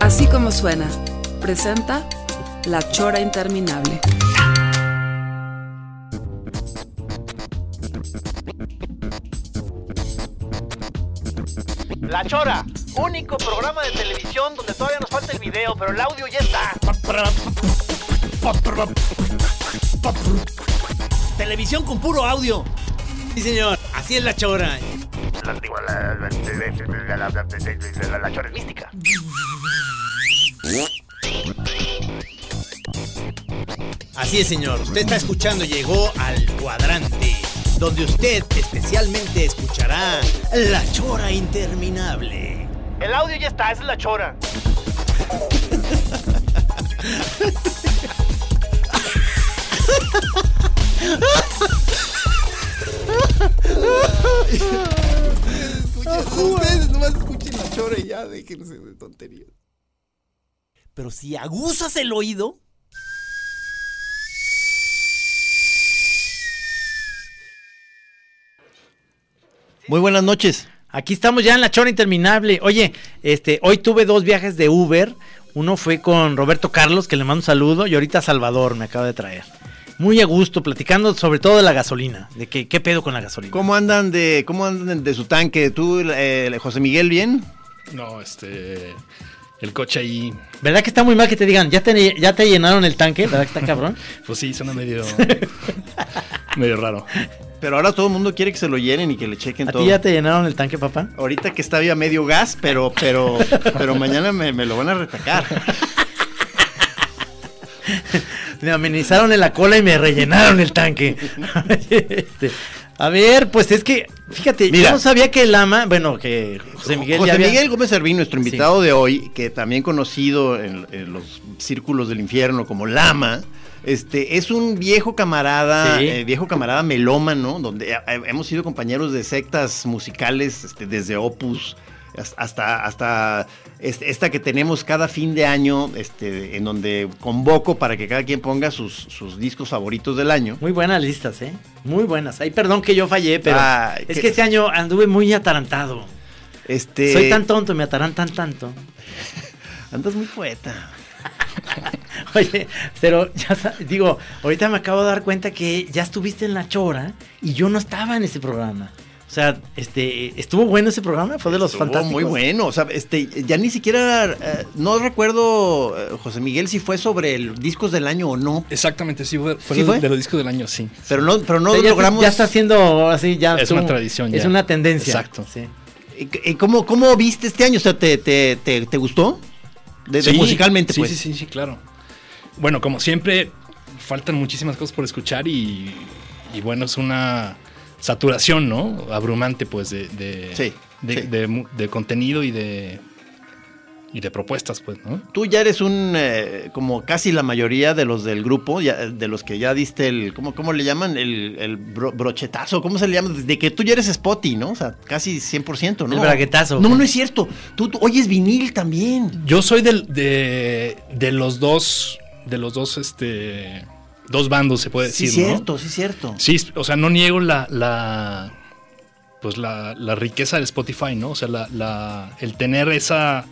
Así como suena, presenta La Chora Interminable. La Chora, único programa de televisión donde todavía nos falta el video, pero el audio ya está. Televisión con puro audio. Sí, señor. Así es la chora. La, digo, la, la, la, la- la- la- la Chora es mística. Así es, señor. Usted está escuchando, llegó al cuadrante, donde usted especialmente escuchará la chora interminable. El audio ya está, esa es la Chora. Ustedes nomás escuchen la chora y ya déjense de tonterías. Pero si aguzas el oído, Muy buenas noches. Aquí estamos ya en la chora interminable. Oye, este, hoy tuve dos viajes de Uber. Uno fue con Roberto Carlos, que le mando un saludo, y ahorita Salvador me acaba de traer. Muy a gusto, platicando sobre todo de la gasolina, de que, qué pedo con la gasolina. ¿Cómo andan de cómo andan de su tanque? ¿Tú, eh, José Miguel, bien? No, este. El coche ahí, ¿Verdad que está muy mal que te digan, ya te, ya te llenaron el tanque? ¿Verdad que está cabrón? pues sí, suena medio. medio raro. Pero ahora todo el mundo quiere que se lo llenen y que le chequen ¿A todo. ti ya te llenaron el tanque, papá? Ahorita que está ya medio gas, pero pero pero mañana me, me lo van a retacar. Me amenizaron en la cola y me rellenaron el tanque. Este, a ver, pues es que, fíjate, Mira. yo no sabía que el ama, bueno, que José Miguel José ya había- Miguel Gómez Servín, nuestro invitado de hoy, que también conocido en, en los círculos del infierno como Lama, este, es un viejo camarada, Sí. eh, viejo camarada melómano, donde eh, hemos sido compañeros de sectas musicales este, desde Opus hasta, hasta esta que tenemos cada fin de año, este, en donde convoco para que cada quien ponga sus, sus discos favoritos del año. Muy buenas listas, ¿eh? Muy buenas. Ay, perdón que yo fallé, pero es que este año anduve muy atarantado. Este, Soy tan tonto, me atarantan tanto. Andas muy poeta. Oye, pero ya digo, ahorita me acabo de dar cuenta que ya estuviste en la chora y yo no estaba en ese programa. O sea, este, estuvo bueno ese programa, fue de los Estuvo fantásticos. Muy bueno, o sea, este, ya ni siquiera, eh, no recuerdo, eh, José Miguel, si fue sobre el discos del año o no, Exactamente, sí, fue, fue ¿Sí de- fue? de los discos del año, sí. pero no, pero no O sea, ya, logramos. ya está haciendo así, ya. Es una tradición Es ya. una tendencia. Exacto. Sí. ¿Y- y ¿Cómo, ¿Cómo viste este año? O sea, ¿te, te, te, te gustó? De, de Sí, musicalmente, sí, pues. Sí, sí, sí, claro. Bueno, como siempre, faltan muchísimas cosas por escuchar y, y bueno, es una saturación, ¿no? Abrumante, pues, de, de, Sí, de, sí. de mu- de contenido y de, y de propuestas, pues, ¿no? Tú ya eres un, eh, como casi la mayoría de los del grupo, ya, de los que ya diste el, ¿cómo, cómo le llaman? El, el bro- brochetazo, ¿cómo se le llama? De que tú ya eres spotty, ¿no? O sea, casi 100%, ¿no? El braguetazo. No, no es cierto. Tú, tú oyes vinil también. Yo soy del, de, de los dos, de los dos, este, dos bandos, se puede Sí, decir, ¿no? cierto, sí, cierto. Sí, o sea, no niego la, la pues la, la riqueza del Spotify, ¿no? O sea, la, la- el tener esa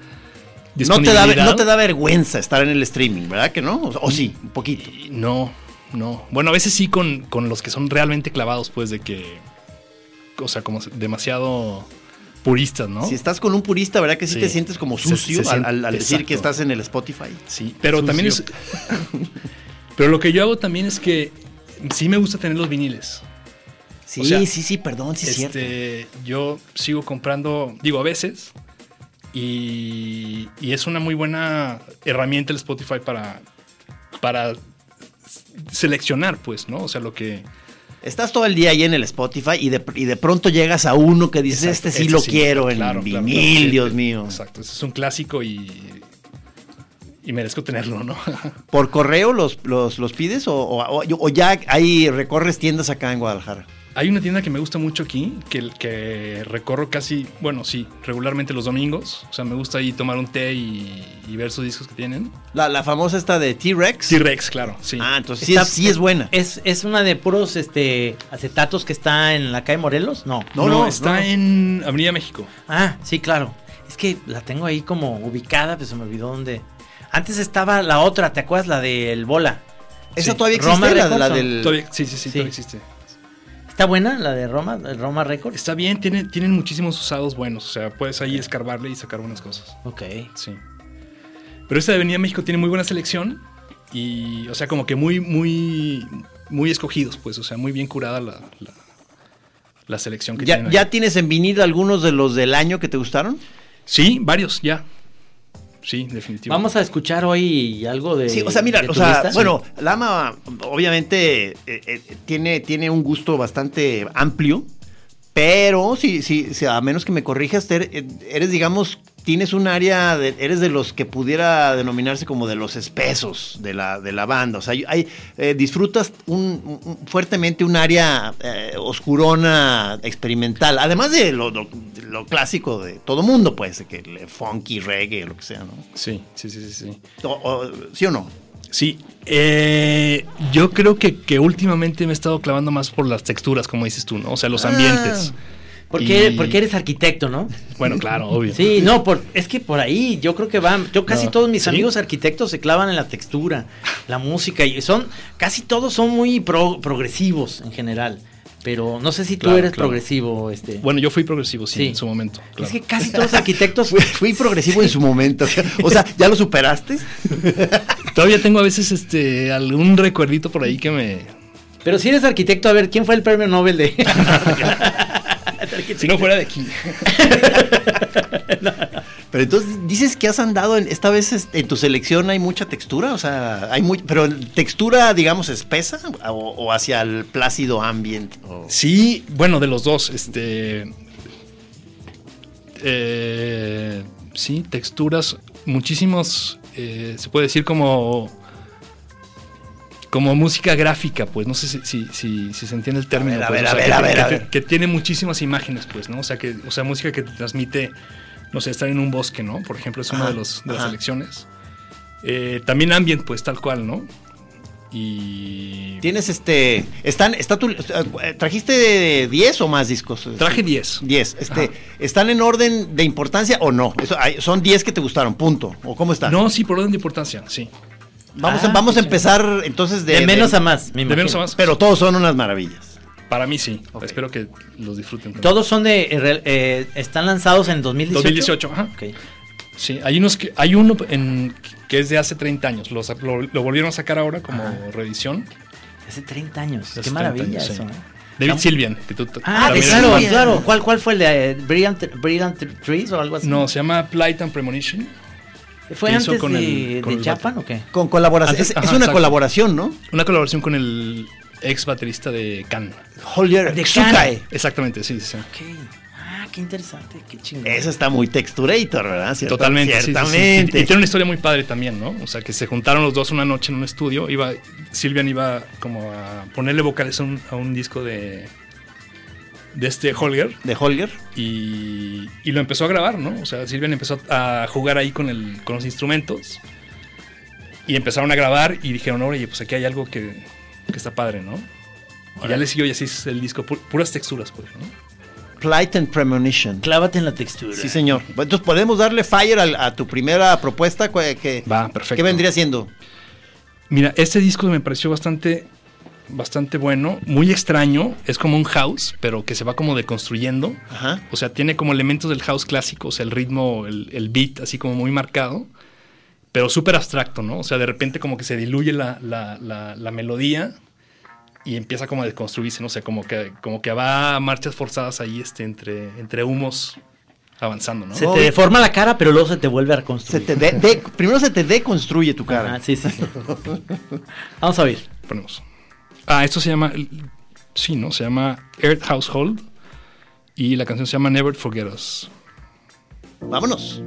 No te, da, no te da vergüenza estar en el streaming, ¿verdad que no? O, o sí, un poquito. No, no. Bueno, a veces sí con, con los que son realmente clavados, pues, de que, o sea, como demasiado puristas, ¿no? Si estás con un purista, ¿verdad que sí, Sí. te sientes como sucio se al, siente- al- al decir que estás en el Spotify? Sí, pero Sucio. también es... pero lo que yo hago también es que sí me gusta tener los viniles. Sí, O sea, sí, sí, perdón, sí es cierto. este, yo sigo comprando, digo, a veces, y, y es una muy buena herramienta el Spotify para, para seleccionar, pues, ¿no? O sea, lo que, Estás todo el día ahí en el Spotify y de, y de pronto llegas a uno que dices, Exacto, este sí lo sí, quiero en claro, vinil, claro, Dios mío. Exacto, es un clásico y, y merezco tenerlo, ¿no? ¿Por correo los, los, los pides o, o- o ya hay recorres tiendas acá en Guadalajara? Hay una tienda que me gusta mucho aquí, que, que recorro casi, bueno, sí, regularmente los domingos. O sea, me gusta ahí tomar un té y, y ver sus discos que tienen. La, la famosa esta de T-Rex. T-Rex, claro, sí. Ah, entonces sí, Está- es, sí es buena. ¿Es, ¿Es una de puros este, acetatos que está en la calle Morelos? No. No, no, no, está no. en Avenida México. Ah, sí, claro. Es que la tengo ahí como ubicada, pues se me olvidó dónde. Antes estaba la otra, ¿te acuerdas? La del Bola. Esa Sí. todavía Roma existe, la, Records, la del... Todavía- sí, sí, sí, Sí. todavía existe. ¿Está buena la de Roma, el Roma Records? Está bien, tiene, tienen muchísimos usados buenos. O sea, puedes ahí escarbarle y sacar buenas cosas. Ok. Sí. Pero esta de Avenida México tiene muy buena selección. Y, o sea, como que muy, muy, muy escogidos, pues. O sea, muy bien curada la, la, la selección que ¿Ya, tienen. ¿Ya ahí. tienes en vinil algunos de los del año que te gustaron? Sí, varios, ya. Sí, definitivo. Vamos a escuchar hoy algo de. Sí, o sea, mira, o sea, bueno, Lama obviamente eh, eh, tiene, tiene un gusto bastante amplio, pero sí, sí, sí, a menos que me corrijas, eh, eres, digamos, tienes un área, de- eres de los que pudiera denominarse como de los espesos de la, de la banda, o sea, hay, eh, disfrutas un, un- fuertemente un área eh, oscurona, experimental, además de lo, lo- de lo clásico de todo mundo, pues, que funky, reggae, lo que sea, ¿no? Sí, sí, sí, sí. Sí, O- o- ¿Sí o no? Sí, eh, yo creo que, que últimamente me he estado clavando más por las texturas, como dices tú, ¿no? O sea, los Ah. ambientes. Porque, Y- porque eres arquitecto, ¿no? Bueno, claro, obvio. Sí, no, por, es que por ahí yo creo que van, yo casi No, todos mis ¿sí? amigos arquitectos se clavan en la textura, la música, y son, casi todos son muy pro- progresivos en general, pero no sé si tú eres claro. progresivo, este. Bueno, yo fui progresivo, sí, Sí. en su momento. claro. Es que casi todos los arquitectos, Fui, fui progresivo en su momento. O sea, ¿ya lo superaste? Todavía tengo a veces este algún recuerdito por ahí que me. pero si eres arquitecto, a ver, ¿quién fue el premio Nobel de... Si no fuera de aquí. Pero entonces dices que has andado en, esta vez en tu selección hay mucha textura, o sea, hay muy, pero textura, digamos, espesa o, o hacia el plácido ambient. o- Sí, bueno, de los dos. Este. eh, sí, texturas. Muchísimos. eh, se puede decir como. Como música gráfica, pues. No sé si, si, si- si se entiende el término. ver, a pues, ver, o a ver, que, a ver, que- a que- ver. que tiene muchísimas imágenes, pues, ¿no? O sea, que, o sea, música que te transmite. No sé, estar en un bosque, ¿no? Por ejemplo, es una Ajá, de, los, de las ajá. selecciones. Eh, también ambient, pues, tal cual, ¿no? Y. Tienes este, están, está tu, trajiste 10 o más discos. Traje 10. 10. Este, Ajá. ¿están en orden de importancia o no? Eso, hay- son 10 que te gustaron, punto. ¿O cómo está? No, sí, por orden de importancia, sí. Vamos, a, Ah, vamos a empezar entonces de, De menos de- a más, me De menos a más. Pero todos son unas maravillas. Para mí sí. Espero que los disfruten. también. Todos son de, eh, eh, están lanzados en 2018. 2018, ajá. Sí, hay unos que hay uno en, que es de hace 30 años. Lo, sa- lo- lo volvieron a sacar ahora como reedición. Hace 30 años. Hace Qué 30 maravilla años, eso. sí. ¿eh? David Silvian. Que tú, Ah, también claro, claro. ¿Cuál, ¿Cuál fue el de eh, Brilliant, Brilliant Trees o algo así? No, se llama Plight and Premonition. ¿Fue hizo antes con de, el- con de el Japan o qué? Con colaboración. Antes- es, ajá, es una exacto. colaboración, ¿no? Una colaboración con el ex baterista de Can. Holger De Tsukae. Exactamente, sí, sí. sí. Ok. Ah, qué interesante, qué chingón. Esa está muy texturator, ¿verdad? Cierta- Totalmente, sí, sí, sí. Ciertamente. Y, y tiene una historia muy padre también, ¿no? O sea, que se juntaron los dos una noche en un estudio. Iba, Silvian iba como a ponerle vocales a un, a un disco de, de este Holger. De Holger. y, y lo empezó a grabar, ¿no? O sea, Silvian empezó a jugar ahí con, el, con los instrumentos y empezaron a grabar y dijeron, oye, pues aquí hay algo que, que está padre, ¿no? Y ya le siguió y así es el disco, pu- puras texturas, pues, ¿no? Plight and Premonition. Clávate en la textura. Sí, señor. Entonces, ¿podemos darle fire a, tu primera propuesta? ¿Qué, qué- Va, perfecto. ¿Qué vendría siendo? Mira, este disco me pareció bastante, bastante bueno, muy extraño, es como un house, pero que se va como deconstruyendo. Ajá. O sea, tiene como elementos del house clásico, o sea, el ritmo, el, el beat, así como muy marcado, pero súper abstracto, ¿no? O sea, de repente como que se diluye la, la- la- la melodía y empieza como a desconstruirse, no sé, como que, como que va a marchas forzadas ahí este, entre, entre humos avanzando, ¿no? Se te deforma la cara, pero luego se te vuelve a Se reconstruir. te de- de- primero se te deconstruye tu cara. Ajá, sí, sí, sí. Vamos a oír. Ponemos. Ah, esto se llama Sí, ¿no? Se llama Earth Household y la canción se llama Never Forget Us. Vámonos.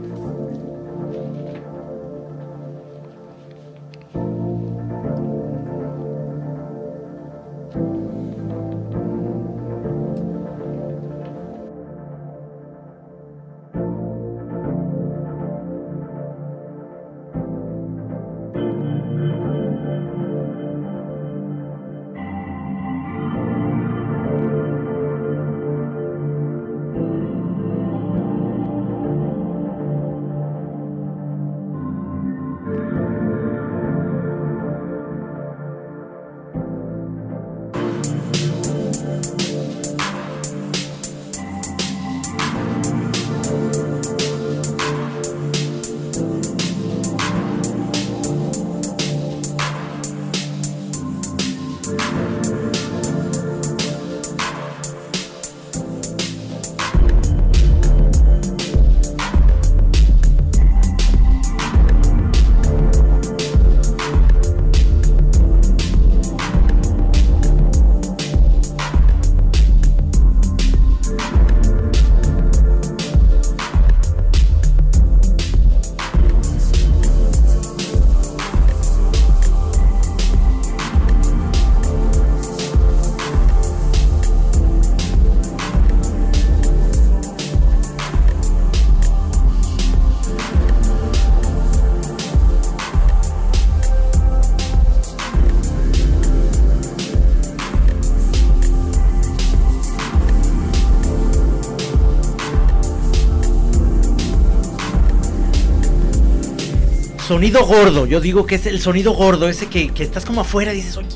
Sonido gordo, yo digo que es el sonido gordo, ese que, que estás como afuera y dices, oye,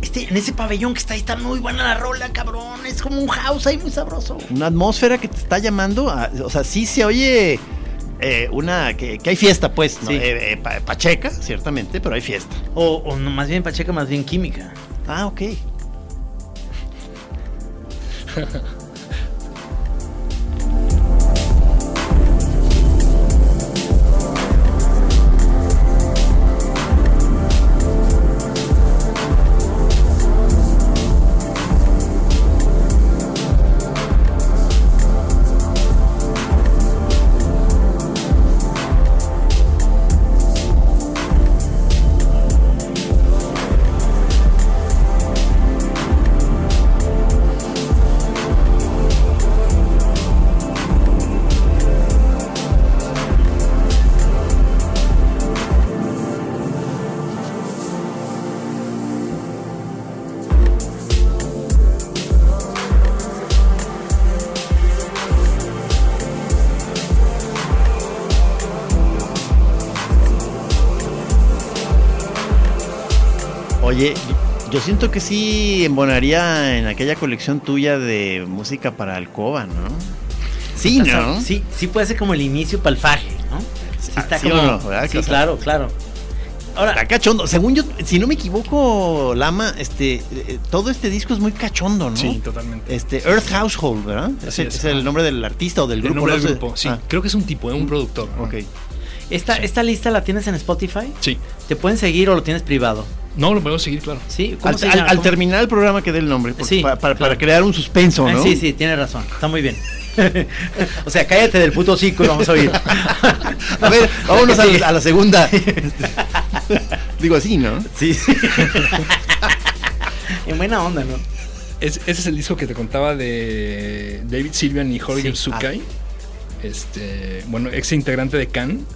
este, en ese pabellón que está ahí está muy buena la rola, cabrón, es como un house ahí muy sabroso. Una atmósfera que te está llamando, a- o sea, sí se oye eh, una, que, que hay fiesta, pues, ¿no? Sí. Eh, eh, pa- pacheca, ciertamente, pero hay fiesta. O, o no, más bien Pacheca, más bien química. Ah, ok. siento que sí embonaría en aquella colección tuya de música para alcoba, ¿no? Sí, ¿no? Sí, sí puede ser como el inicio para el faje, ¿no? Sí, Ah, está ¿sí como. o no? ¿Verdad? Sí, claro, claro. Ahora, Está cachondo. Según yo, si no me equivoco, Lama, este, eh, todo este disco es muy cachondo, ¿no? Sí, totalmente. Este, Earth Household, ¿verdad? Así es, es. es el nombre del artista o del El grupo. nombre no del sé. grupo, sí. Ah, Creo que es un tipo, ¿eh? un productor. ¿no? ok. esta, sí. esta lista la tienes en Spotify. Sí. ¿Te pueden seguir o lo tienes privado? No, lo podemos seguir, claro. Sí, ¿cómo Al, se al- llama? al ¿Cómo? terminar el programa que dé el nombre, Sí, pa- para, claro. para crear un suspenso, Ah, ¿no? Sí, sí, tienes razón. Está muy bien. o sea, cállate del puto y vamos a oír. A ver, vámonos a, Sí. la- a la segunda. Digo así, ¿no? Sí. en buena onda, ¿no? Es- ese es el disco que te contaba de David Sylvian y Jorge Sí. Sukai. Este, bueno, ex integrante de Can.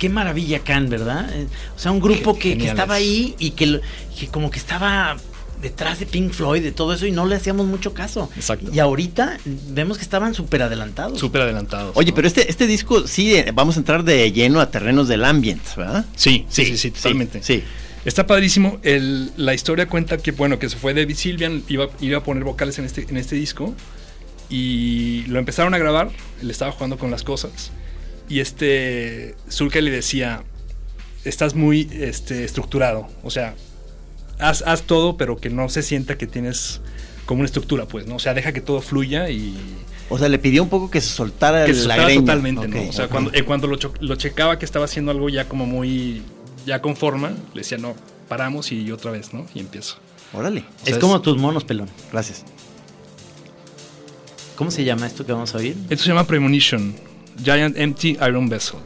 Qué maravilla Can, ¿verdad? Eh, O sea, un grupo que, estaba ahí y que, lo- que como que estaba detrás de Pink Floyd, de todo eso, y no le hacíamos mucho caso. Exacto. Y ahorita vemos que estaban súper adelantados. Súper adelantados. Oye, ¿no? pero este, este disco sí, eh, vamos a entrar de lleno a terrenos del ambient, ¿verdad? Sí, sí, sí, sí, totalmente. Sí. Está padrísimo. El- la historia cuenta que, bueno, que se fue David Sylvian, iba, iba a poner vocales en este, en este disco. Y lo empezaron a grabar. Él estaba jugando con las cosas. Y este. Zulka le decía: Estás muy este, estructurado. O sea, haz, haz todo, pero que no se sienta que tienes como una estructura, pues, ¿no? O sea, deja que todo fluya y. O sea, le pidió un poco que se soltara Que se la soltara greña. totalmente, ¿no? O sea, cuando, cuando lo, lo checaba que estaba haciendo algo ya como muy. ya con forma, le decía, no, paramos y otra vez, ¿no? Y empiezo. Órale. O sea, es como tus monos, pelón. Gracias. ¿Cómo se llama esto que vamos a oír? Esto se llama Premonition, Giant Empty Iron Vessel.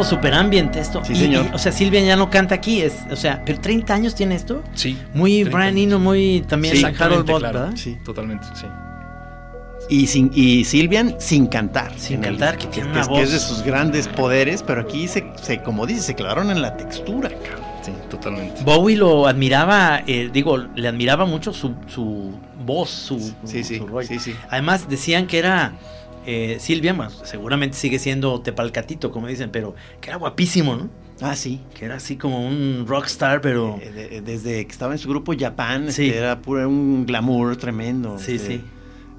Pues super ambiente esto. Sí, Y- señor. y, o sea, Silvia ya no canta aquí, es, o sea, pero 30 años tiene esto. Sí. Muy 30 Brian Eno, muy también Sí, Harold Bott, claro. ¿verdad? Sí. Totalmente, sí. Y, sin, y Silvian sin cantar. Sin el- cantar, que tiene una es, que es de voz. sus grandes poderes, pero aquí se, se como dice, se clavaron en la textura, cabrón. Sí, totalmente. Bowie lo admiraba, eh, digo, le admiraba mucho su, su voz, su, Sí, sí, su rollo. sí, sí. Además decían que era eh, Silvia, seguramente sigue siendo Tepalcatito, como dicen, pero que era guapísimo, ¿no? Ah, sí. Que era así como un rockstar, pero... Eh, de- desde que estaba en su grupo Japan, Sí. este, era puro un glamour tremendo. Sí, este. sí.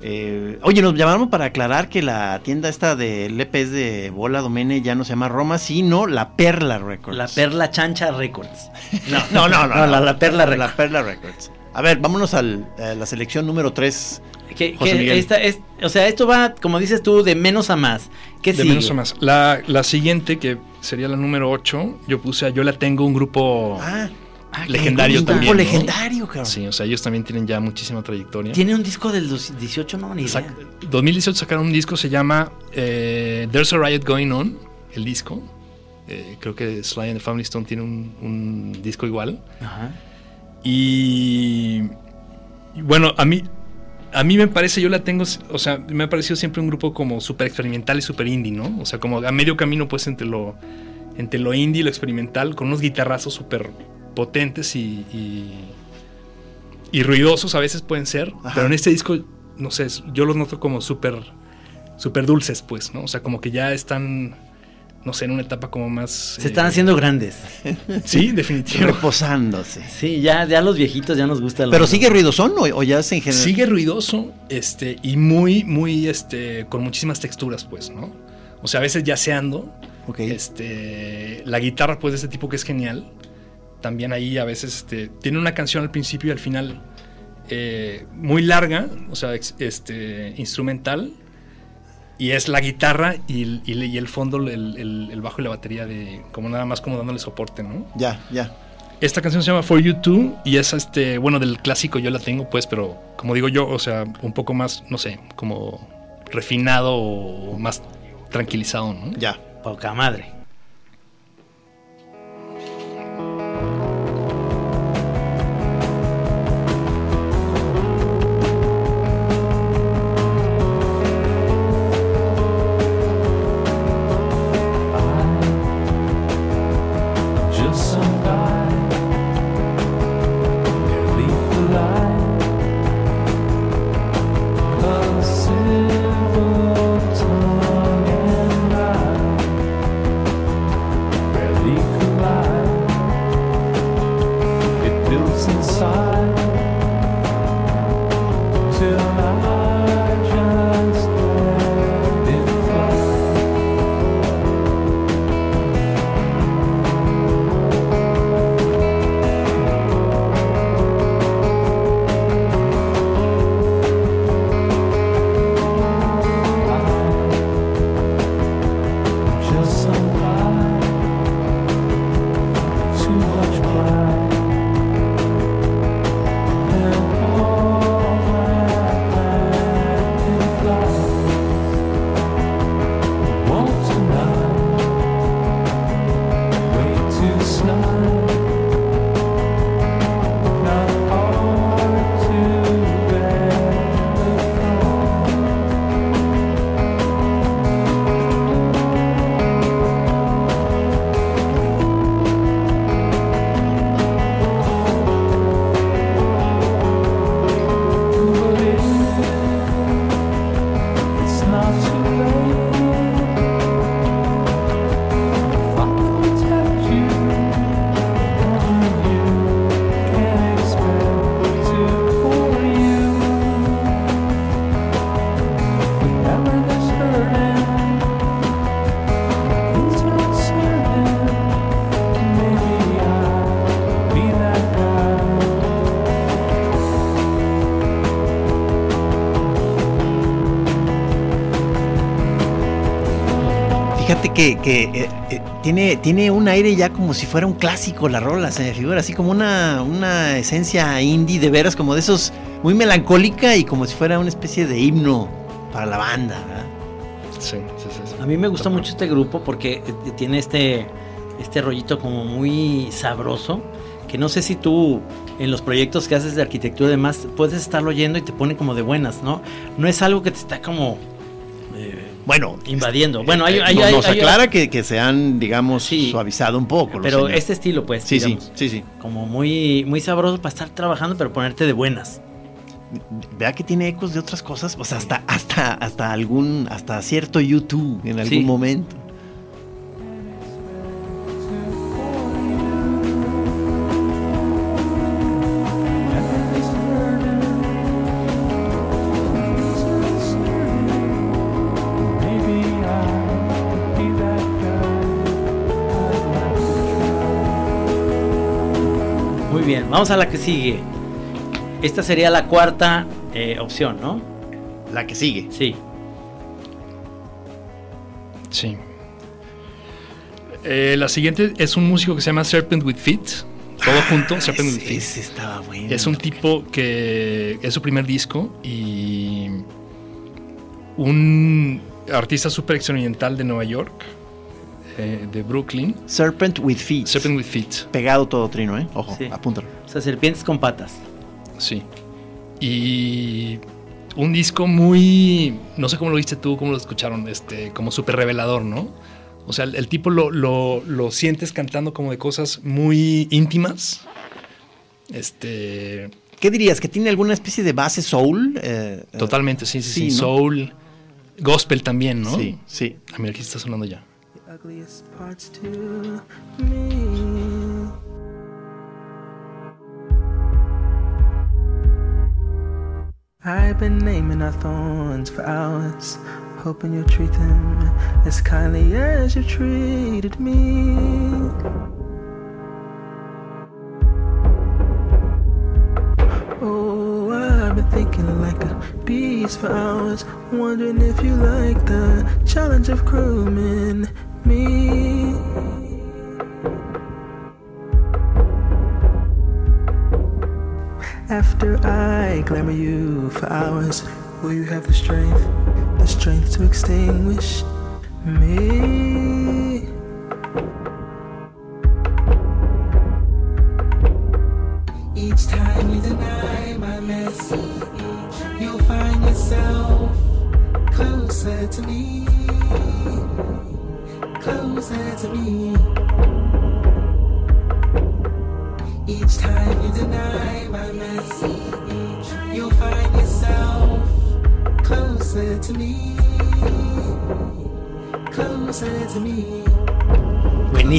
Eh, oye, nos llamaron para aclarar que la tienda esta de LPs de Bola Domene ya no se llama Roma, sino La Perla Records. La Perla Chancha Records. No, no, no. no, la, la Perla Records. La Perla Records. A ver, vámonos a la selección número 3. Que, que esta es, o sea, esto va, como dices tú, de menos a más. ¿Qué De sigue? menos a más. La, la siguiente, que sería la número 8, yo puse a Yo la tengo, un grupo Ah, Ah, legendario un grupo también. ¿no? legendario, cabrón. Sí, o sea, ellos también tienen ya muchísima trayectoria. Tiene un disco del dos- 18, no, ni idea. Sac- 2018 sacaron un disco, se llama eh, There's a Riot Going On, el disco. Eh, creo que Sly and the Family Stone tiene un, un disco igual. Ajá. Y, y bueno, a mí, a mí me parece, yo la tengo, o sea, me ha parecido siempre un grupo como súper experimental y súper indie, ¿no? O sea, como a medio camino pues entre lo, entre lo indie y lo experimental, con unos guitarrazos súper potentes y, y, y ruidosos a veces pueden ser, Ajá. pero en este disco, no sé, yo los noto como súper, súper dulces, pues, ¿no? O sea, como que ya están, no sé, en una etapa como más... Se están haciendo grandes. Sí, definitivamente. Reposándose. Sí, ya, ya los viejitos ya nos gusta el Pero sigue ruidosón o, o ya es en general. Sigue ruidoso, este, y muy, muy, este, con muchísimas texturas, pues, ¿no? O sea, a veces yaceando, Ok. este, la guitarra, pues, de este tipo que es genial. También ahí a veces, este, tiene una canción al principio y al final, eh, muy larga, o sea, este, instrumental, y es la guitarra y el, y el- y el fondo, el, el- el bajo y la batería de como nada más como dándole soporte, ¿no? Ya, ya. Esta canción se llama For You Too y es este, bueno, del clásico yo la tengo pues, pero como digo yo, o sea, un poco más, no sé, como refinado o más tranquilizado, ¿no? Ya. Poca madre. Que, que, eh, eh, tiene, tiene un aire ya como si fuera un clásico la rola, se me figura así como una, una esencia indie de veras, como de esos muy melancólica y como si fuera una especie de himno para la banda. ¿verdad? Sí, sí, sí. sí. A mí me gusta mucho este grupo porque eh, tiene este, este rollito como muy sabroso. Que no sé si tú en los proyectos que haces de arquitectura y demás puedes estarlo oyendo y te pone como de buenas, ¿no? No es algo que te está como Bueno, invadiendo. Bueno, hay, eh, hay- nos hay- aclara que, que se han, digamos, Sí. suavizado un poco. pero este estilo, pues, Sí, sí, digamos, sí, sí. como muy, muy sabroso para estar trabajando, pero ponerte de buenas. Vea que tiene ecos de otras cosas, pues hasta, hasta, hasta algún, hasta cierto YouTube en algún Sí. momento. Vamos a la que sigue. Esta sería la cuarta eh, opción, ¿no? La que sigue. Sí. Sí. Eh, la siguiente es un músico que se llama Serpent with Feet. Todo junto, Serpent with Feet. ese estaba bueno. Es un tipo que es su primer disco y un artista súper experimental de Nueva York, eh, de Brooklyn, Serpent with Feet. Serpent with Feet. Pegado todo trino, ¿eh? Ojo, Sí. apúntalo. O sea, serpientes con patas. Sí. Y un disco muy, no sé cómo lo viste tú, cómo lo escucharon, este, como súper revelador, ¿no? O sea, el, el tipo lo, lo, lo sientes cantando como de cosas muy íntimas. Este, ¿Qué dirías? ¿Que tiene alguna especie de base soul? Eh, totalmente, sí, sí, sí. sí, ¿no? Soul, gospel también, ¿no? Sí, sí. A mí aquí está sonando ya. ugliest I've been naming our thorns for hours, hoping you'll treat them as kindly as you treated me. Oh, Talking like a beast for hours. Wondering if you like the challenge of grooming me. After I glamour you for hours, will you have the strength, the strength to extinguish me?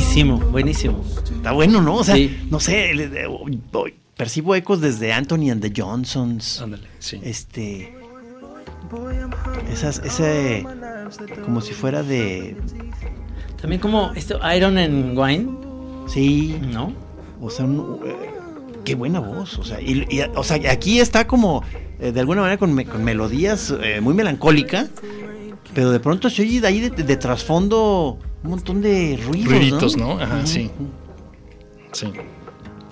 Buenísimo, buenísimo. Está bueno, ¿no? O sea, Sí. no sé, le- le- voy- percibo ecos desde Anthony and the Johnsons. Ándale, sí. Este. Esas, ese. Como si fuera de. También como esto, Iron and Wine, Sí. ¿no? O sea, un- eh, qué buena voz. O sea, y, y- o sea, aquí está como. eh, de alguna manera con, me- con melodías eh, muy melancólica. Pero de pronto se oye de ahí de, de trasfondo un montón de ruidos. Ruiditos, ¿no? Ajá, sí. Sí.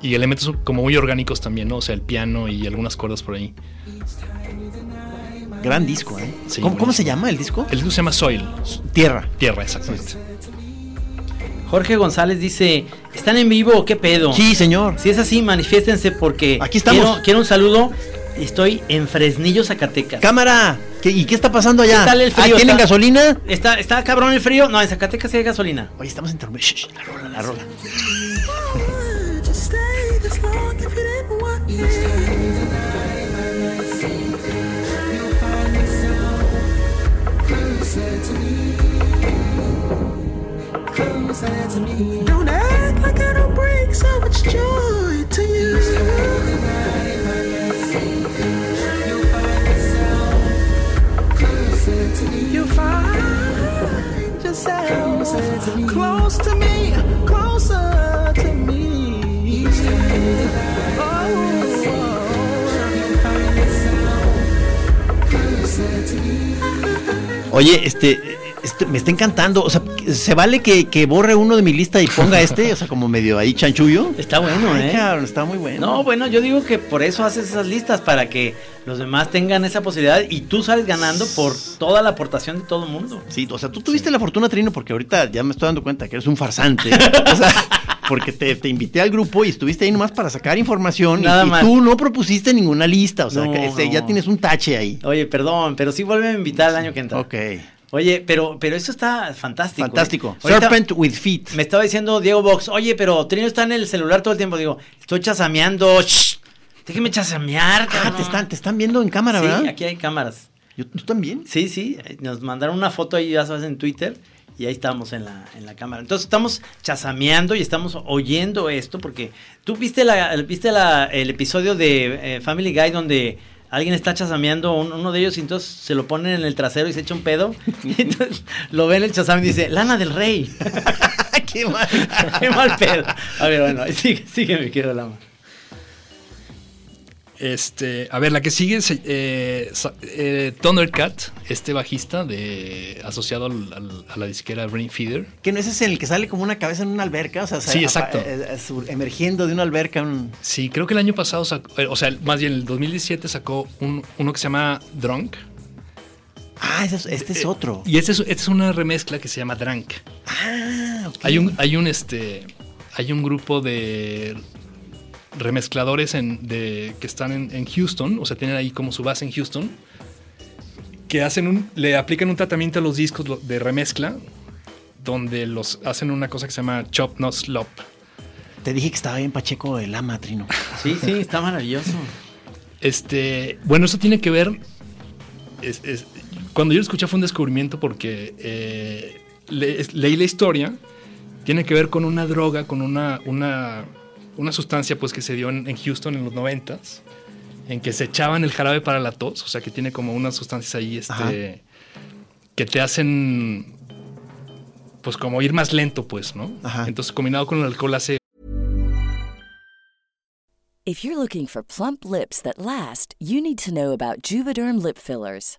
Y elementos como muy orgánicos también, ¿no? O sea, el piano y algunas cuerdas por ahí. Gran disco, ¿eh? Sí, ¿Cómo, cómo se llama el disco? El disco se llama Soil. Tierra. Tierra, exactamente. Jorge González dice, ¿están en vivo o qué pedo? Sí, señor. Si es así, manifiéstense porque Aquí estamos. Quiero, quiero un saludo. Estoy en Fresnillo, Zacatecas. Cámara. ¿Qué- ¿Y qué está pasando allá? ¿Qué tal el frío? Ah, ¿Tienen Está- gasolina? ¿Está, ¿Está cabrón el frío? No, en Zacatecas sí hay gasolina. Oye, estamos en shh, la rola, la rola. Oye, este, este, me está encantando. ¿Se vale que, que borre uno de mi lista y ponga este? O sea, como medio ahí chanchullo. Está bueno, Ay, ¿eh? cabrón, está muy bueno. No, bueno, yo digo que por eso haces esas listas, para que los demás tengan esa posibilidad y tú sales ganando por toda la aportación de todo el mundo. Sí, o sea, tú tuviste la fortuna, Trino, porque ahorita ya me estoy dando cuenta que eres un farsante. o sea, porque te, te invité al grupo y estuviste ahí nomás para sacar información. y- Nada y, más. tú no propusiste ninguna lista. O sea, No, que este, no. ya tienes un tache ahí. Oye, perdón, pero sí vuelve a invitar el año que entra. Ok. Oye, pero, pero eso está fantástico. Fantástico. ¿eh? Serpent with feet. Me estaba diciendo Diego Box, oye, pero Trino está en el celular todo el tiempo. Digo, estoy chasameando. Shh, déjeme chasamear, Ah, te están, te están viendo en cámara, Sí, ¿verdad? aquí hay cámaras. Yo- ¿Tú también? Sí, sí, nos mandaron una foto ahí, ya sabes, en Twitter. Y ahí estamos en la, en la cámara. Entonces estamos chasameando y estamos oyendo esto porque tú viste la, viste la, el episodio de eh, Family Guy donde alguien está chasameando un- uno de ellos y entonces se lo ponen en el trasero y se echa un pedo. Y entonces lo ve en el chasame y dice, Lana del Rey. Qué mal. Qué mal pedo. A ver, bueno, sigue, sigue mi querido Lama. Este, a ver, la que sigue es eh, eh, Thundercat, este bajista de asociado al- al- a la disquera Brain Feeder. Que no ese es el que sale como una cabeza en una alberca, o sea, Sí, exacto. eh, emergiendo de una alberca. un- Sí, creo que el año pasado sacó, o sea, más bien el 2017 sacó un- uno que se llama Drunk. Ah, este es otro. Y este es, este es una remezcla que se llama Drunk. Ah, ok. Hay un, hay un este. Hay un grupo de remezcladores en, de, que están en, en Houston, o sea, tienen ahí como su base en Houston, que hacen un, le aplican un tratamiento a los discos de remezcla, donde los hacen una cosa que se llama chop not slop. Te dije que estaba bien Pacheco el ama, Trino. Sí, sí, está maravilloso. Este, bueno, eso tiene que ver. es- es- cuando yo lo escuché fue un descubrimiento porque eh, le- es- leí la historia. Tiene que ver con una droga, con una, una, una sustancia pues, que se dio en, en Houston en los noventas, en que se echaban el jarabe para la tos, o sea que tiene como unas sustancias ahí Ajá. este, que te hacen pues como ir más lento, pues, ¿no? Ajá. Entonces combinado con el alcohol hace If you're looking for plump lips that last, you need to know about Juvederm lip fillers.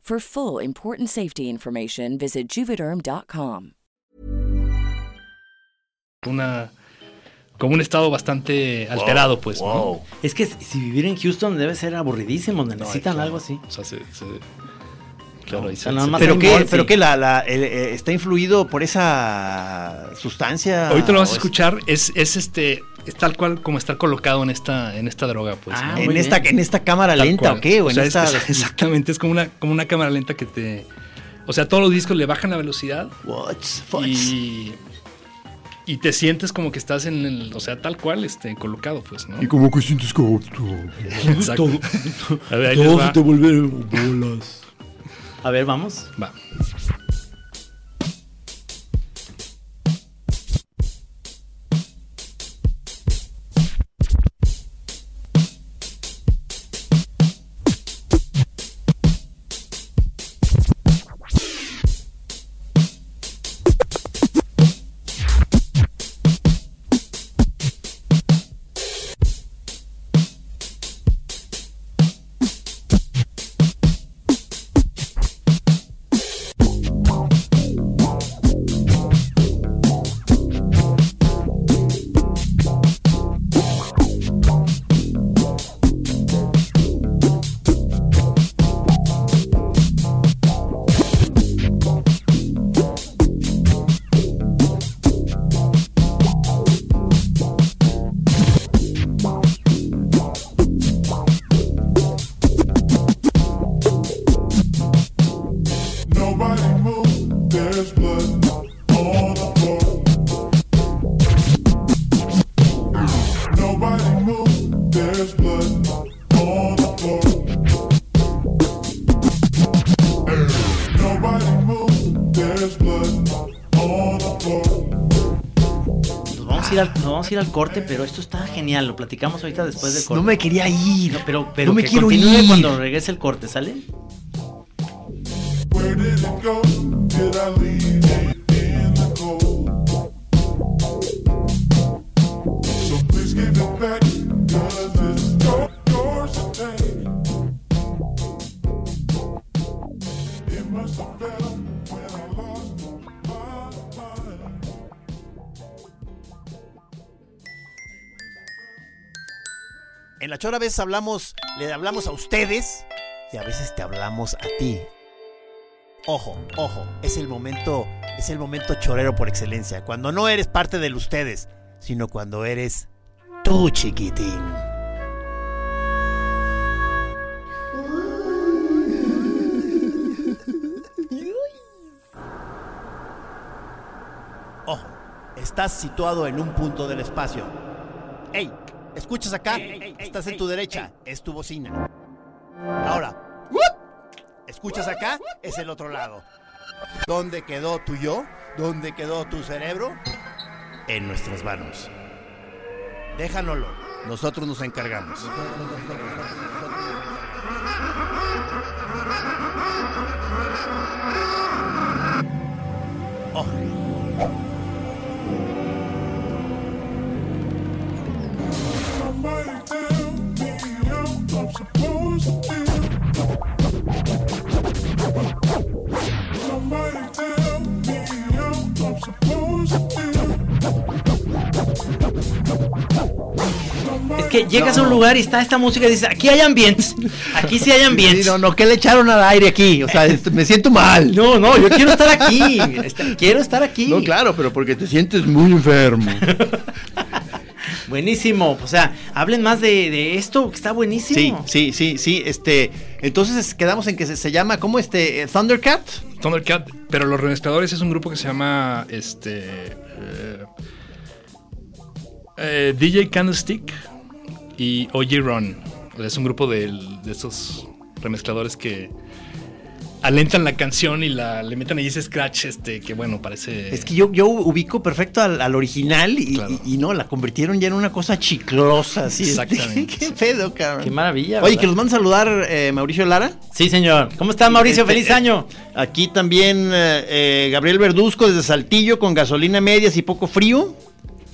For full important safety information, visit juvederm.com. Una, como un estado bastante alterado, pues. ¿no? Es que si vivir en Houston debe ser aburridísimo, necesitan claro. algo así. O sea, se, se- claro, se- se- ¿Pero golf pero y- qué la, la- el- eh, está influido por esa sustancia? Ahorita lo vas ¿O a es- escuchar, es, es este, es tal cual como está colocado en esta, en esta droga, pues. Ah, ¿En bien. esta, ¿En esta cámara Tal lenta cual. o qué? ¿O O en sea, es- esta- es- exactamente, es como una, como una cámara lenta que te. O sea, todos los discos le bajan la velocidad What's- what's- y. Y te sientes como que estás en el. O sea, tal cual, este, colocado, pues, ¿no? Y como que sientes como Exacto. A ver, ahí les todo va. se te vuelve bolas. A ver, vamos. Va. Vamos a ir al corte, pero esto está genial. Lo platicamos ahorita después del corte. No me quería ir. No, pero, pero No me que quiero continúe ir. cuando regrese el corte, ¿sale? Where did it go? Did I leave Chora a hablamos, le hablamos a ustedes y a veces te hablamos a ti. Ojo, ojo, es el momento, es el momento chorero por excelencia, cuando no eres parte del ustedes, sino cuando eres tú, chiquitín. Ojo, estás situado en un punto del espacio. ¡Ey! ¿Escuchas acá? Estás en tu derecha, es tu bocina. Ahora, ¿escuchas acá? Es el otro lado. ¿Dónde quedó tu yo? ¿Dónde quedó tu cerebro? En nuestras manos. Déjanoslo, nosotros nos encargamos. Ojo. Es que llegas a un lugar y está esta música y dices, aquí hay ambientes. Aquí sí hay ambientes. Sí, no, no, ¿qué le echaron al aire aquí? O sea, me siento mal. No, no, yo quiero estar aquí. Está- Quiero estar aquí. No, claro, pero porque te sientes muy enfermo. Buenísimo. O sea, hablen más de, de esto, que está Sí, buenísimo. sí, sí, sí. Este, entonces quedamos en que se, se llama, ¿cómo este? eh, Thundercat. Thundercat, pero los remezcladores es un grupo que se llama este eh, eh, DJ Candlestick y OG Ron. Es un grupo del- de esos remezcladores que alentan la canción y la le meten ahí ese scratch este que bueno parece Es que yo, yo ubico perfecto al, al original y, Claro. y- y no, la convirtieron ya en una cosa chiclosa. Así, Exactamente, ¿Qué sí. pedo, cabrón? Qué maravilla. Oye, ¿verdad? que los manda a saludar eh, Mauricio Lara. Sí, señor. ¿Cómo estás, Mauricio? Este, Feliz eh, año. Aquí también eh, eh, Gabriel Verduzco desde Saltillo con gasolina medias y poco frío.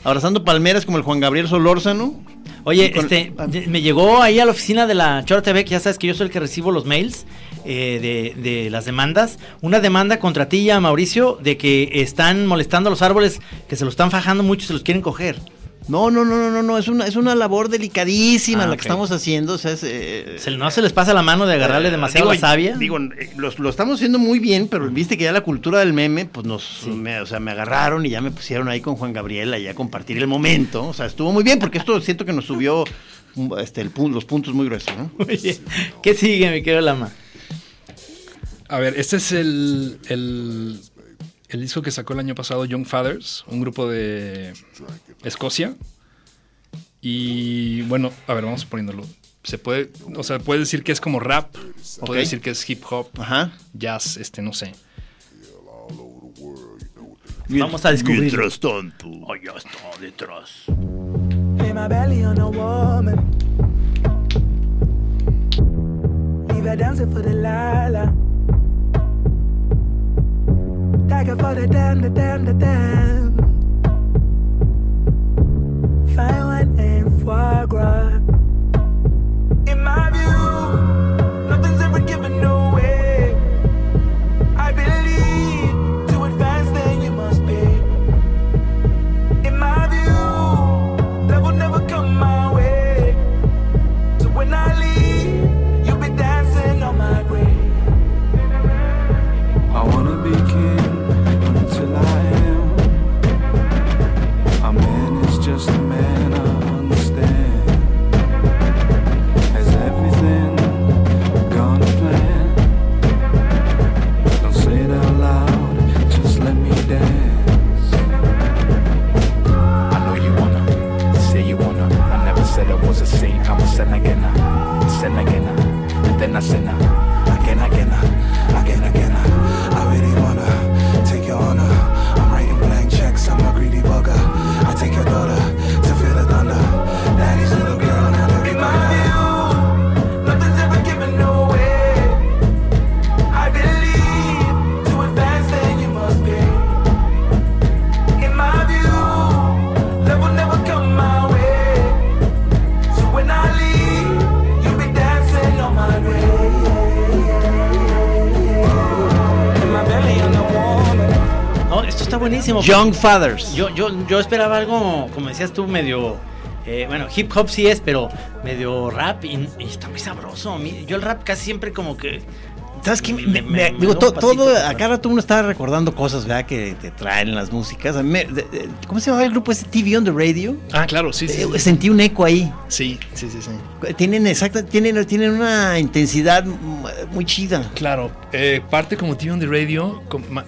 Abrazando palmeras como el Juan Gabriel Solórzano. Oye, con- este, ah. me llegó ahí a la oficina de la Chora TV, que ya sabes que yo soy el que recibo los mails eh, de, de las demandas. Una demanda contra ti ya, Mauricio, de que están molestando a los árboles, que se los están fajando mucho y se los quieren coger. No, no, no, no, no, no, es una, es una labor delicadísima Ah, la que estamos haciendo. O sea, es, eh, Se- no se les pasa la mano de agarrarle eh, demasiado digo, la savia. Digo, eh, los- lo estamos haciendo muy bien, pero viste que ya la cultura del meme, pues nos, me, o sea, me agarraron y ya me pusieron ahí con Juan Gabriel allá a compartir el momento. O sea, estuvo muy bien porque esto siento que nos subió un- este, el los puntos muy gruesos, ¿no? Oye, ¿qué sigue, mi querido Lama? A ver, este es el, el, el disco que sacó el año pasado Young Fathers, un grupo de Escocia. Y bueno, a ver, vamos poniéndolo. Se puede, o sea, puede decir que es como rap, Ok. puede decir que es hip hop, Ajá. jazz, este, no sé. Vamos a. Mientras tanto, allá está detrás. Lay my belly on a woman. Leave her dancing for the lala. Her for the damn, the damn, the damn. Fine and foie gras. In my view, está buenísimo. Young Fathers. Yo, yo, yo esperaba algo, como decías tú, medio. eh, bueno, hip hop sí es, pero medio rap y, y está muy sabroso. Yo el rap casi siempre como que. ¿Sabes qué? Me- Me- me- me- digo, me to- pasito, todo, a cada rato uno está recordando cosas, ¿verdad? Que te traen las músicas. A mí me- de- de- ¿Cómo se llama el grupo ese TV on the Radio? Ah, claro, sí, sí. Eh, Sí, Sentí un eco ahí. sí, sí, sí. sí. Tienen exacta, tienen, tienen una intensidad muy chida. Claro, eh, parte como TV on the Radio,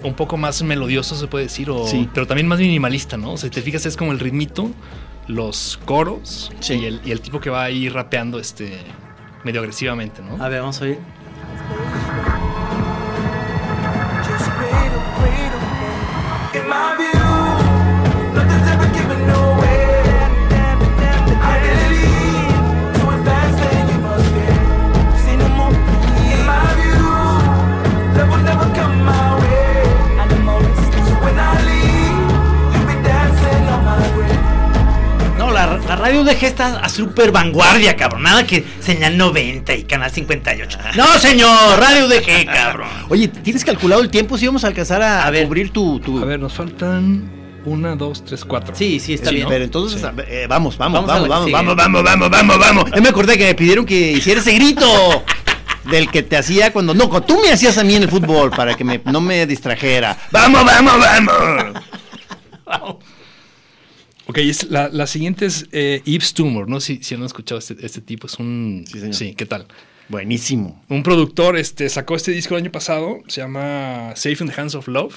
un poco más melodioso se puede decir, o, Sí. pero también más minimalista, ¿no? O sea, si te fijas es como el ritmito, los coros Sí. y, el, y el tipo que va ahí rapeando este medio agresivamente, ¿no? A ver, vamos a oír. Please. Radio UDG está a super vanguardia, cabrón. Nada que señal 90 y canal 58. No, señor, radio UDG, cabrón. Oye, ¿tienes calculado el tiempo si vamos a alcanzar a, A ver. cubrir tu, tu- A ver, nos faltan Una, dos, tres, cuatro. Sí, sí, está Sí, bien. Pero entonces, eh, vamos, vamos, Vamos vamos, vamos, vamos, vamos, vamos, vamos, vamos. Ya me acordé que me pidieron que hiciera ese grito del que te hacía cuando no, cuando tú me hacías a mí en el fútbol para que me, no me distrajera. Vamos, vamos, vamos. Ok, es- la, la siguiente es eh, Yves Tumor, ¿no? Si, si han escuchado este, este tipo, es un... Sí, señor. Sí, ¿qué tal? Buenísimo. Un productor este, sacó este disco el año pasado, se llama Safe in the Hands of Love.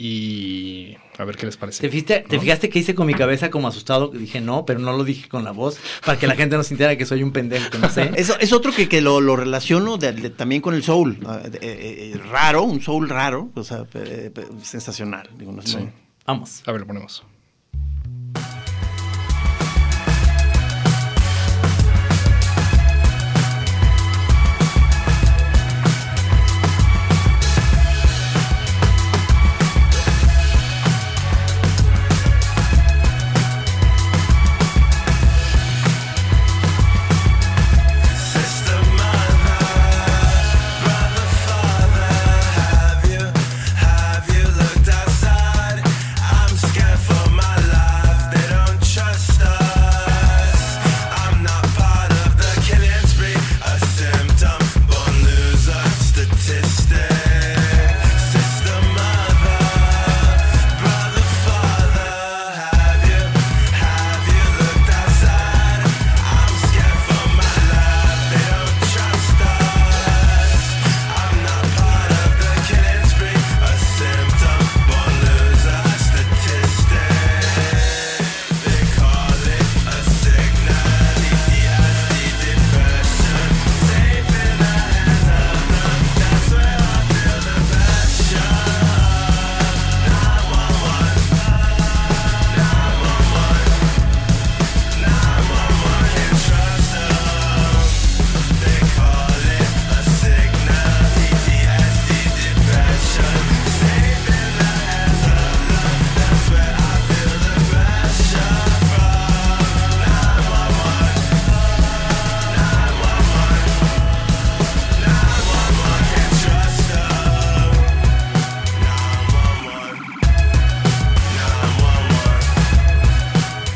Y a ver qué les parece. ¿Te, fijaste, ¿Te fijaste que hice con mi cabeza como asustado? Dije no, pero no lo dije con la voz para que la gente no sintiera que soy un pendejo, que no sé. Eso es otro que, que lo, lo relaciono de- de- también con el soul. ah, eh, eh, raro, un soul raro. O sea, sensacional. Digo, no sé. Sí. Vamos. A ver, lo ponemos.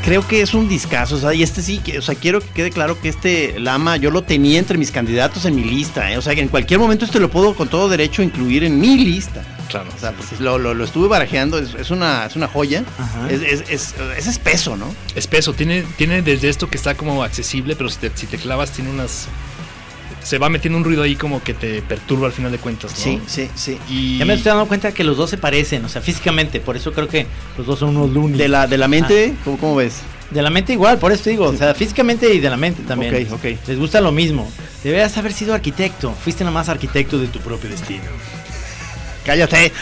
Creo que es un discazo, o sea, y este sí, que- o sea, quiero que quede claro que este Lama yo lo tenía entre mis candidatos en mi lista, ¿eh? o sea, que en cualquier momento este lo puedo con todo derecho incluir en mi lista. Claro. O sea, porque lo, lo- lo estuve barajeando, es, es una, es una joya, Ajá. es, es, es, es espeso, ¿no? Espeso, tiene, tiene desde esto que está como accesible, pero si te, si te clavas tiene unas... Se va metiendo un ruido ahí como que te perturba al final de cuentas, ¿no? Sí, sí, sí. Y Ya me estoy dando cuenta que los dos se parecen, o sea, físicamente, por eso creo que los dos son unos lunis. De la, de la mente, ¿cómo, cómo ves? De la mente igual, por eso te digo, o sea, físicamente y de la mente también. Ok, ok. Les gusta lo mismo. Deberías haber sido arquitecto, fuiste nada más arquitecto de tu propio destino. Cállate.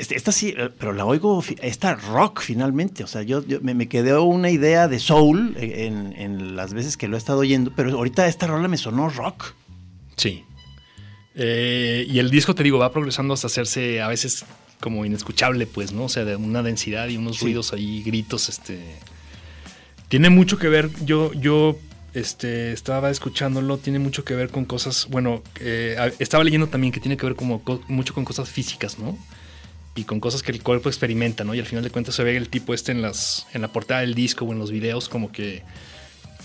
Este- esta sí, eh, pero la oigo, esta rock finalmente. O sea, yo, yo me, me quedó una idea de soul eh, en, en las veces que lo he estado oyendo, pero ahorita esta rola me sonó rock. Sí. Eh, y el disco, te digo, va progresando hasta hacerse a veces como inescuchable, pues, ¿no? O sea, de una densidad y unos Sí. ruidos ahí, gritos, este. Tiene mucho que ver, yo, yo este, estaba escuchándolo, tiene mucho que ver con cosas, bueno, eh, estaba leyendo también que tiene que ver como co- mucho con cosas físicas, ¿no? Y con cosas que el cuerpo experimenta, ¿no? Y al final de cuentas se ve el tipo este en, las, en la portada del disco o en los videos como que,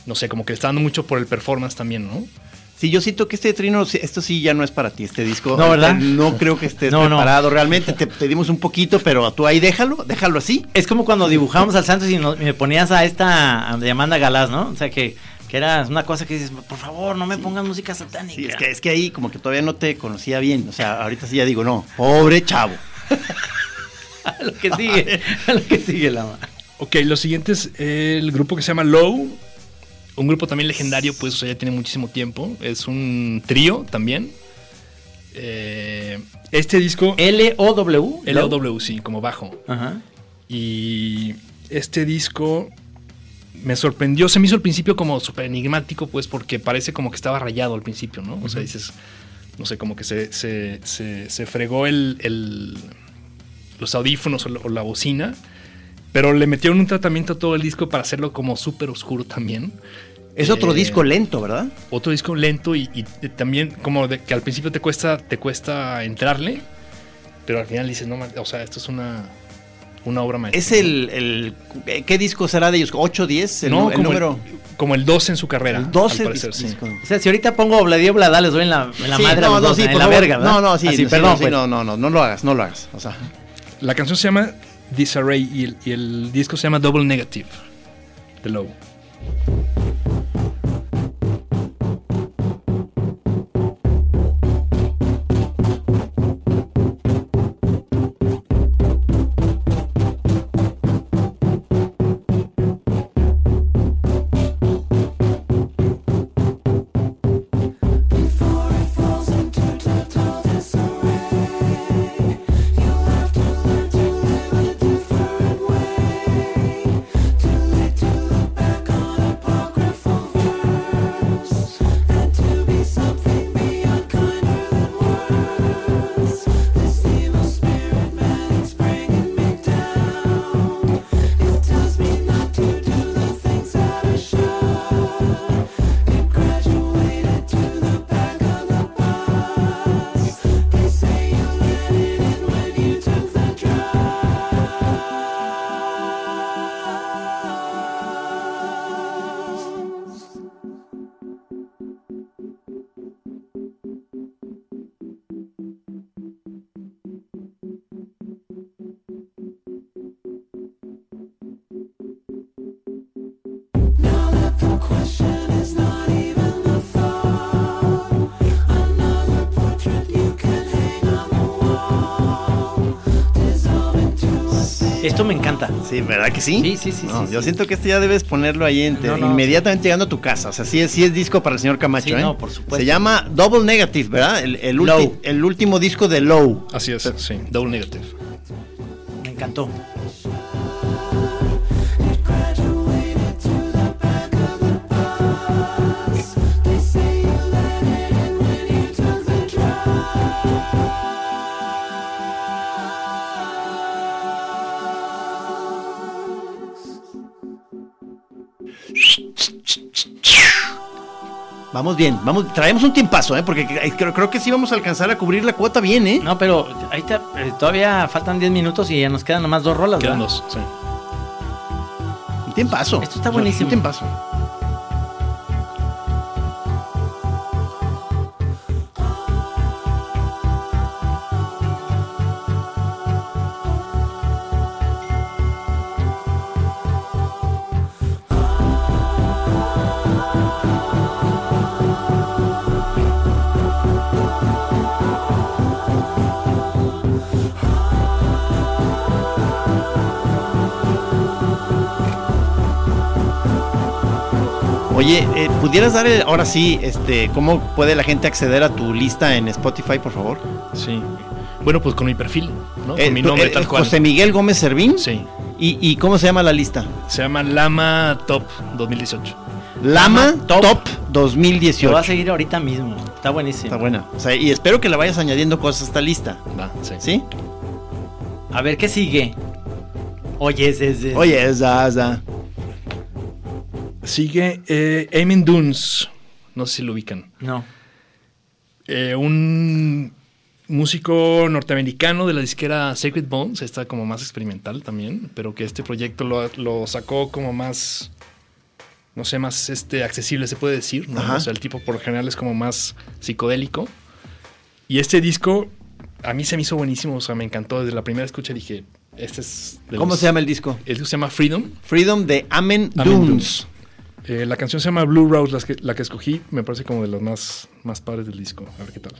no sé, como que le está dando mucho por el performance también, ¿no? Sí, yo siento que este trino, esto sí ya no es para ti, este disco. No, ¿verdad? Este, No creo que estés No, no. preparado. Realmente te pedimos un poquito, pero tú ahí déjalo, déjalo así. Es como cuando dibujamos al Santos y nos- me ponías a esta a de Amanda Galás, ¿no? O sea, que, que era una cosa que dices, por favor, no me pongas música satánica. Sí, es que, es que ahí como que todavía no te conocía bien. O sea, ahorita sí ya digo, no, pobre chavo. A lo que sigue, a lo que sigue la ma- Ok, lo siguiente es el grupo que se llama Low. Un grupo también legendario, pues o sea, ya tiene muchísimo tiempo. Es un trío también. Eh, este disco. L-O-W. L-O-W, sí, como bajo. Ajá. Y este disco me sorprendió. Se me hizo al principio como súper enigmático, pues, porque parece como que estaba rayado al principio, ¿no? O sea, dices, no sé, como que se, se, se- se fregó el, el- los audífonos o la, o la bocina. Pero le metieron un tratamiento a todo el disco para hacerlo como súper oscuro también. Es otro Eh, disco lento, ¿verdad? Otro disco lento y, y también como de que al principio te cuesta, te cuesta entrarle, pero al final dices, no, o sea, esto es una, una obra maestra. Es el, el- ¿Qué disco será de ellos? ¿8, 10? El, No, el como número. como el 12 en su carrera. El 12 al parecer, sí. O sea, si ahorita pongo Obladío Bladá, les doy en la, en la Sí, madre a no, los no, dos, sí, en por la favor. verga, ¿verdad? No, no, sí, Así, sí, perdón, no, sí, pues. no, no, no, no lo hagas, no lo hagas. O sea, La canción se llama Disarray y el, y el disco se llama Double Negative. The Low. Esto me encanta. sí, ¿verdad que sí? Sí, sí, sí, No, sí, yo sí. siento que este ya debes ponerlo ahí en- No, no, inmediatamente llegando a tu casa. O sea, sí es, sí es disco para el señor Camacho, Sí, ¿eh? no, por supuesto. Se llama Double Negative, ¿verdad? El, el, ulti- el último disco de Low. Así es, sí. Double Negative. Me encantó. Vamos bien, vamos, traemos un tiempazo, ¿eh? Porque creo, creo que sí vamos a alcanzar a cubrir la cuota bien, ¿eh? No, pero ahí está, eh, todavía faltan 10 minutos y ya nos quedan nomás dos rolas. Quedan ¿verdad? dos, sí. Un tiempazo. Esto está O sea, buenísimo. Un tiempazo. Eh, ¿pudieras dar el- ahora sí, este, cómo puede la gente acceder a tu lista en Spotify, por favor? Sí. Bueno, pues con mi perfil, ¿no? Eh, con mi tú- nombre eh, tal cual. José Miguel Gómez Servín. Sí. ¿Y, y cómo se llama la lista? Se llama Lama Top 2018. Lama Top, Top. 2018. Lo va a seguir ahorita mismo. Está buenísimo. Está buena. O sea, y espero que le vayas añadiendo cosas a esta lista. Va, sí. ¿Sí? A ver, ¿qué sigue? Oye, es, es, es- Oye, esa, esa. Sigue eh, Eamon Dunes. No sé si lo ubican. No. Eh, un músico norteamericano de la disquera Sacred Bones, está como más experimental también, pero que este proyecto lo, lo sacó como más, no sé, más este, accesible se puede decir, ¿no? O sea, el tipo por lo general es como más psicodélico. Y este disco a mí se me hizo buenísimo, o sea, me encantó. Desde la primera escucha dije, este es... de ¿Cómo los- se llama el disco? El disco se llama Freedom. Freedom de Amen, Amen Dunes. Eh, la canción se llama Blue Rose, la que, la que escogí, me parece como de las más, más padres del disco. A ver qué tal.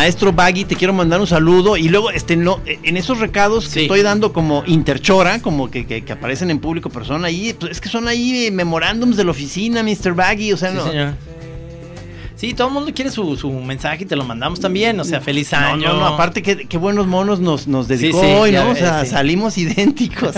Maestro Baggy, te quiero mandar un saludo. Y luego, este, no, en esos recados que estoy dando como interchora, como que, que- que aparecen en público, pero son ahí, pues, es que son ahí eh, memorándums de la oficina, Mr. Baggy. O sea, Sí, no. señor. Sí, todo el mundo quiere su, su mensaje y te lo mandamos también. O sea, feliz No, año. no, no, aparte qué buenos monos nos, nos dedicó sí, hoy, ya ¿no? O ves, sea, sí. salimos idénticos.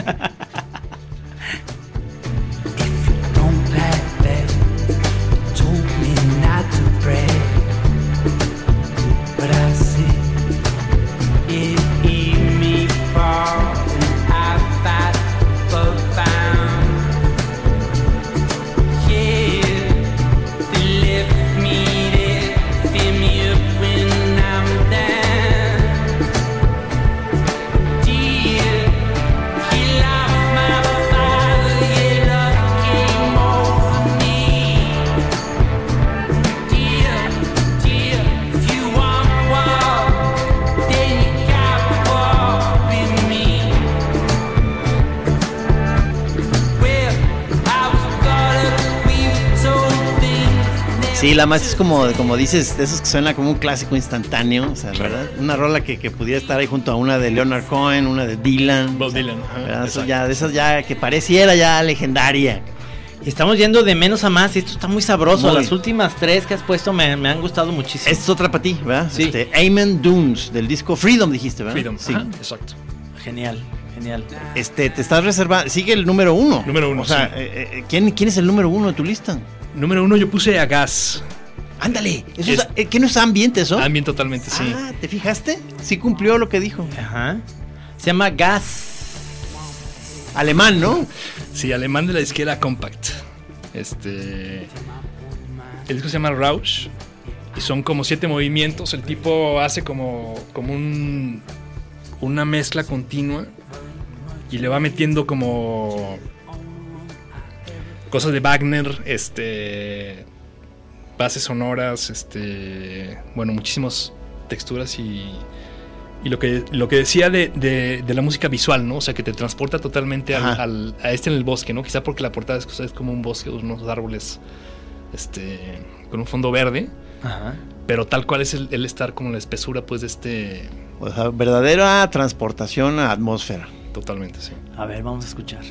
Sí, la más es como, como dices, de esos que suena como un clásico instantáneo, o sea, ¿verdad? Una rola que, que pudiera estar ahí junto a una de Leonard Cohen, una de Dylan. Bob Dylan, ajá, ¿verdad? Eso ya, de esas ya que pareciera ya legendaria. Y estamos yendo de menos a más y esto está muy sabroso. Muy. Las últimas tres que has puesto me, me han gustado muchísimo. Esta es otra para ti, ¿verdad? Sí. Este, Amen Dunes, del disco Freedom, dijiste, ¿verdad? Freedom, Sí. ajá, exacto. Genial, genial. Este, te estás reservando, sigue el número uno. Número uno, O sea, sí. eh, eh, ¿quién, ¿quién es el número uno de tu lista? Número uno yo puse a Gas. Ándale, eso Es- es, eh, ¿qué no es ambiente eso? Ambient totalmente, sí. Ah, ¿te fijaste? Sí cumplió lo que dijo. Ajá. Se llama Gas. Alemán, ¿no? Sí, alemán de la izquierda Compact. Este. El disco se llama Rausch. Y son como siete movimientos. El tipo hace como, como un, una mezcla continua. Y le va metiendo como. Cosas de Wagner. Este. Bases sonoras. Este. Bueno, muchísimas texturas y. Y lo que, lo que decía de, de- de la música visual, ¿no? O sea, que te transporta totalmente al, Ajá. al- a este en el bosque, ¿no? Quizá porque la portada es, es como un bosque, unos árboles este, con un fondo verde, Ajá. pero tal cual es el, el estar como en la espesura, pues, de este... O sea, verdadera transportación a atmósfera. Totalmente, sí. A ver, vamos a escuchar.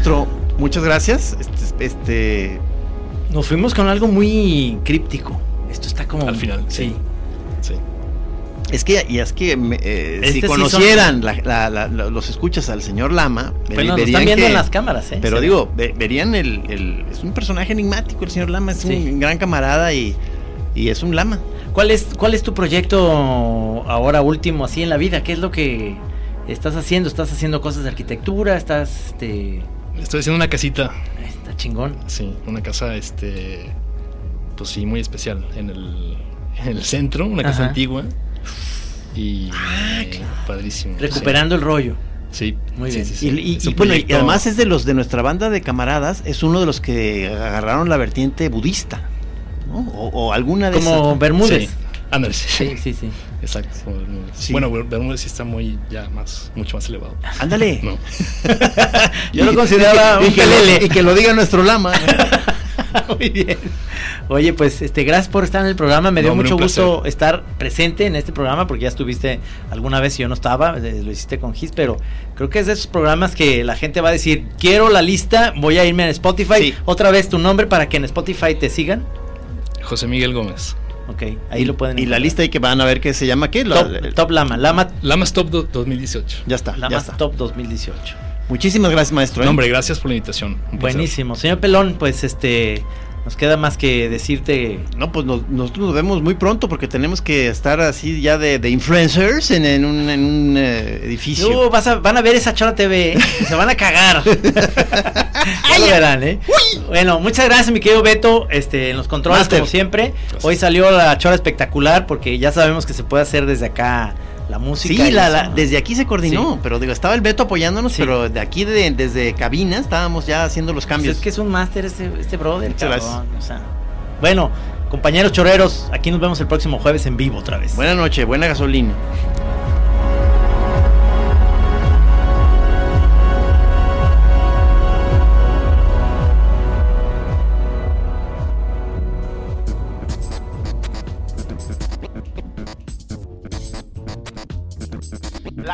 Maestro, muchas gracias. Este, este, Nos fuimos con algo muy críptico. Esto está como. Al final, sí. Sí. es que, y es que me- eh, Este si sí conocieran la- la- la- la- los escuchas al señor Lama, Bueno, verían están viendo que- en las cámaras, ¿eh? Pero digo, ve- verían el, el- Es un personaje enigmático, el señor Lama. Es Sí. un gran camarada y, y es un Lama. ¿Cuál es, ¿Cuál es tu proyecto ahora último así en la vida? ¿Qué es lo que estás haciendo? ¿Estás haciendo cosas de arquitectura? ¿Estás, este... Estoy haciendo una casita. Está chingón. Sí, una casa, este, pues sí, muy especial en el, en el centro, una casa Ajá. antigua. Y padrísimo. Recuperando el rollo. Sí, Muy sí, bien. sí, sí. Y, y- y bueno, y además es de los de nuestra banda de camaradas, es uno de los que agarraron la vertiente budista, ¿no? O, o alguna de Como esas. Bermúdez. Sí, Andrés, sí. Sí, sí, sí. Exacto. Sí. Bueno, Ber- Bermúdez sí está muy, ya más, mucho más elevado. Ándale. No. Yo lo Y- consideraba y, un que lo, pelele. y que lo diga nuestro Lama. Muy bien. Oye, pues este, gracias por estar en el programa. Me dio No, mucho gusto estar presente en este programa porque ya estuviste alguna vez y yo no estaba, eh, lo hiciste con Gis, pero creo que es de esos programas que la gente va a decir, quiero la lista, voy a irme a Spotify. Sí. Otra vez tu nombre para que en Spotify te sigan. José Miguel Gómez. Ok, ahí lo pueden Y la lista ahí que van a ver que se llama qué? La- Top, el- Top Lama, Lama, Lamas Top do- 2018. ya está, ya Lama está. Top 2018. Muchísimas gracias, maestro. ¿eh? No, hombre, gracias por la invitación. Buenísimo. Señor Pelón, pues este, nos queda más que decirte No, pues nos- nosotros nos vemos muy pronto porque tenemos que estar así ya de, de influencers en, en un, en un, eh, edificio. No, vas a- van a ver esa Chora TV, ¿eh? se van a cagar. ya lo verán, ¿eh? Bueno, muchas gracias, mi querido Beto, este, en los controles, Master. como siempre. Hoy salió la Chora espectacular porque ya sabemos que se puede hacer desde acá la música. Sí, y la- eso, la- ¿no? desde aquí se coordinó, Sí. pero digo, estaba el Beto apoyándonos, Sí. pero de aquí de- desde cabina estábamos ya haciendo los Pues cambios. es que es un máster este, este brother, cabrón, o sea. Bueno, compañeros choreros, aquí nos vemos el próximo jueves en vivo otra vez. Buena noche, buena gasolina.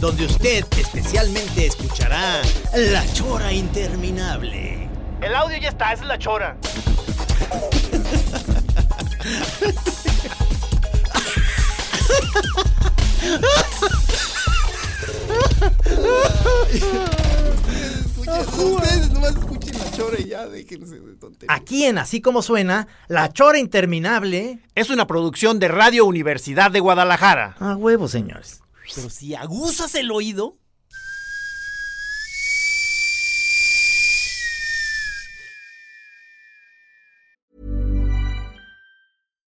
donde usted especialmente escuchará la chora interminable. El audio ya está, esa es la Chora. Ustedes nomás escuchen la chora y ya déjense de tonterías. Aquí en Así Como Suena, la chora interminable. Es una producción de Radio Universidad de Guadalajara. A huevo, señores. Pero si aguzas el oído.